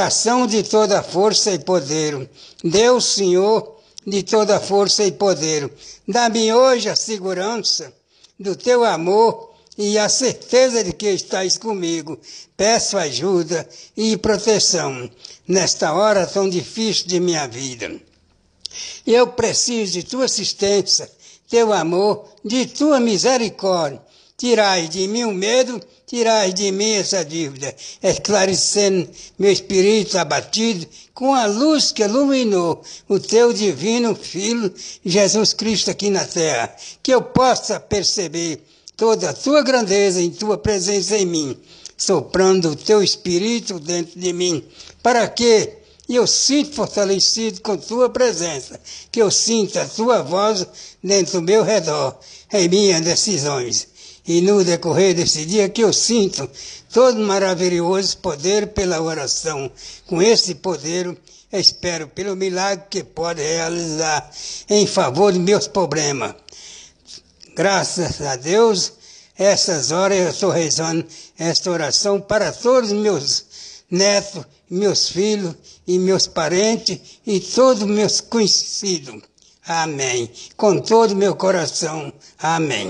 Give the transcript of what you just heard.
Oração de toda força e poder. Deus, Senhor, de toda força e poder. Dá-me hoje a segurança do teu amor e a certeza de que estás comigo. Peço ajuda e proteção nesta hora tão difícil de minha vida. Eu preciso de tua assistência, teu amor, de tua misericórdia. Tirai de mim o medo, tirai de mim essa dívida, esclarecendo meu espírito abatido com a luz que iluminou o teu divino Filho, Jesus Cristo, aqui na terra. Que eu possa perceber toda a tua grandeza em tua presença em mim, soprando o teu espírito dentro de mim, para que eu sinta fortalecido com tua presença, que eu sinta a tua voz dentro do meu redor, em minhas decisões e no decorrer desse dia que eu sinto todo maravilhoso poder pela oração. Com esse poder, espero pelo milagre que pode realizar em favor dos meus problemas. Graças a Deus, essas horas eu estou rezando esta oração para todos os meus netos, meus filhos e meus parentes e todos meus conhecidos. Amém. Com todo o meu coração. Amém.